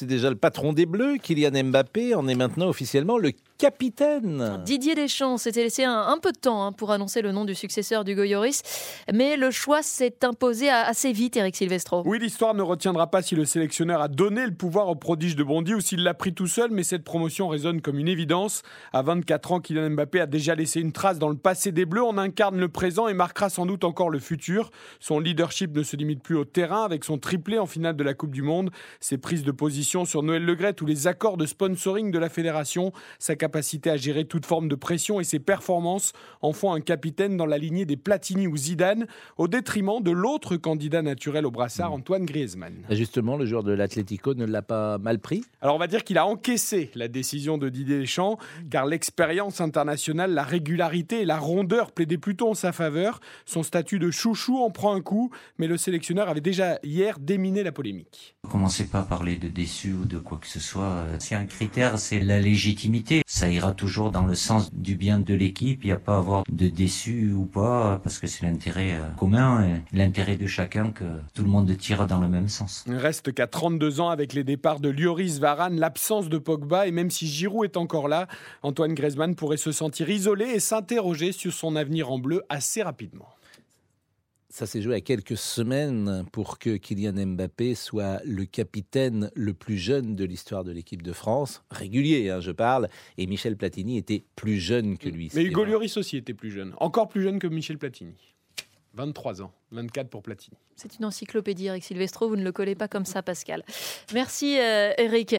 C'est déjà le patron des Bleus, Kylian Mbappé, en est maintenant officiellement le capitaine. Didier Deschamps s'était laissé un, peu de temps hein, pour annoncer le nom du successeur du Goyoris, mais le choix s'est imposé assez vite, Eric Silvestro. Oui, l'histoire ne retiendra pas si le sélectionneur a donné le pouvoir au prodige de Bondy ou s'il l'a pris tout seul, mais cette promotion résonne comme une évidence. À 24 ans, Kylian Mbappé a déjà laissé une trace dans le passé des Bleus. On incarne le présent et marquera sans doute encore le futur. Son leadership ne se limite plus au terrain avec son triplé en finale de la Coupe du Monde, ses prises de position sur Noël Legrette ou les accords de sponsoring de la fédération, sa capacité à gérer toute forme de pression et ses performances en font un capitaine dans la lignée des Platini ou Zidane, au détriment de l'autre candidat naturel au brassard. Antoine Griezmann. Justement, le joueur de l'Atlético ne l'a pas mal pris Alors on va dire qu'il a encaissé la décision de Didier Deschamps, car l'expérience internationale, la régularité et la rondeur plaidaient plutôt en sa faveur. Son statut de chouchou en prend un coup, mais le sélectionneur avait déjà hier déminé la polémique. Commencez pas à parler de déçu ou de quoi que ce soit. C'est un critère, c'est la légitimité. Ça ira toujours dans le sens du bien de l'équipe. Il n'y a pas à avoir de déçu ou pas, parce que c'est l'intérêt euh, commun et l'intérêt de chacun que tout le monde tire dans le même sens. Il reste qu'à 32 ans avec les départs de Lloris, Varane, l'absence de Pogba et même si Giroud est encore là, Antoine Griezmann pourrait se sentir isolé et s'interroger sur son avenir en bleu assez rapidement. Ça s'est joué à quelques semaines pour que Kylian Mbappé soit le capitaine le plus jeune de l'histoire de l'équipe de France, régulier, hein, je parle, et Michel Platini était plus jeune que lui. Mais Hugo Lloris aussi était plus jeune, encore plus jeune que Michel Platini. 23 ans, 24 pour Platini. C'est une encyclopédie, Eric Silvestro, vous ne le collez pas comme ça, Pascal. Merci, euh, Eric.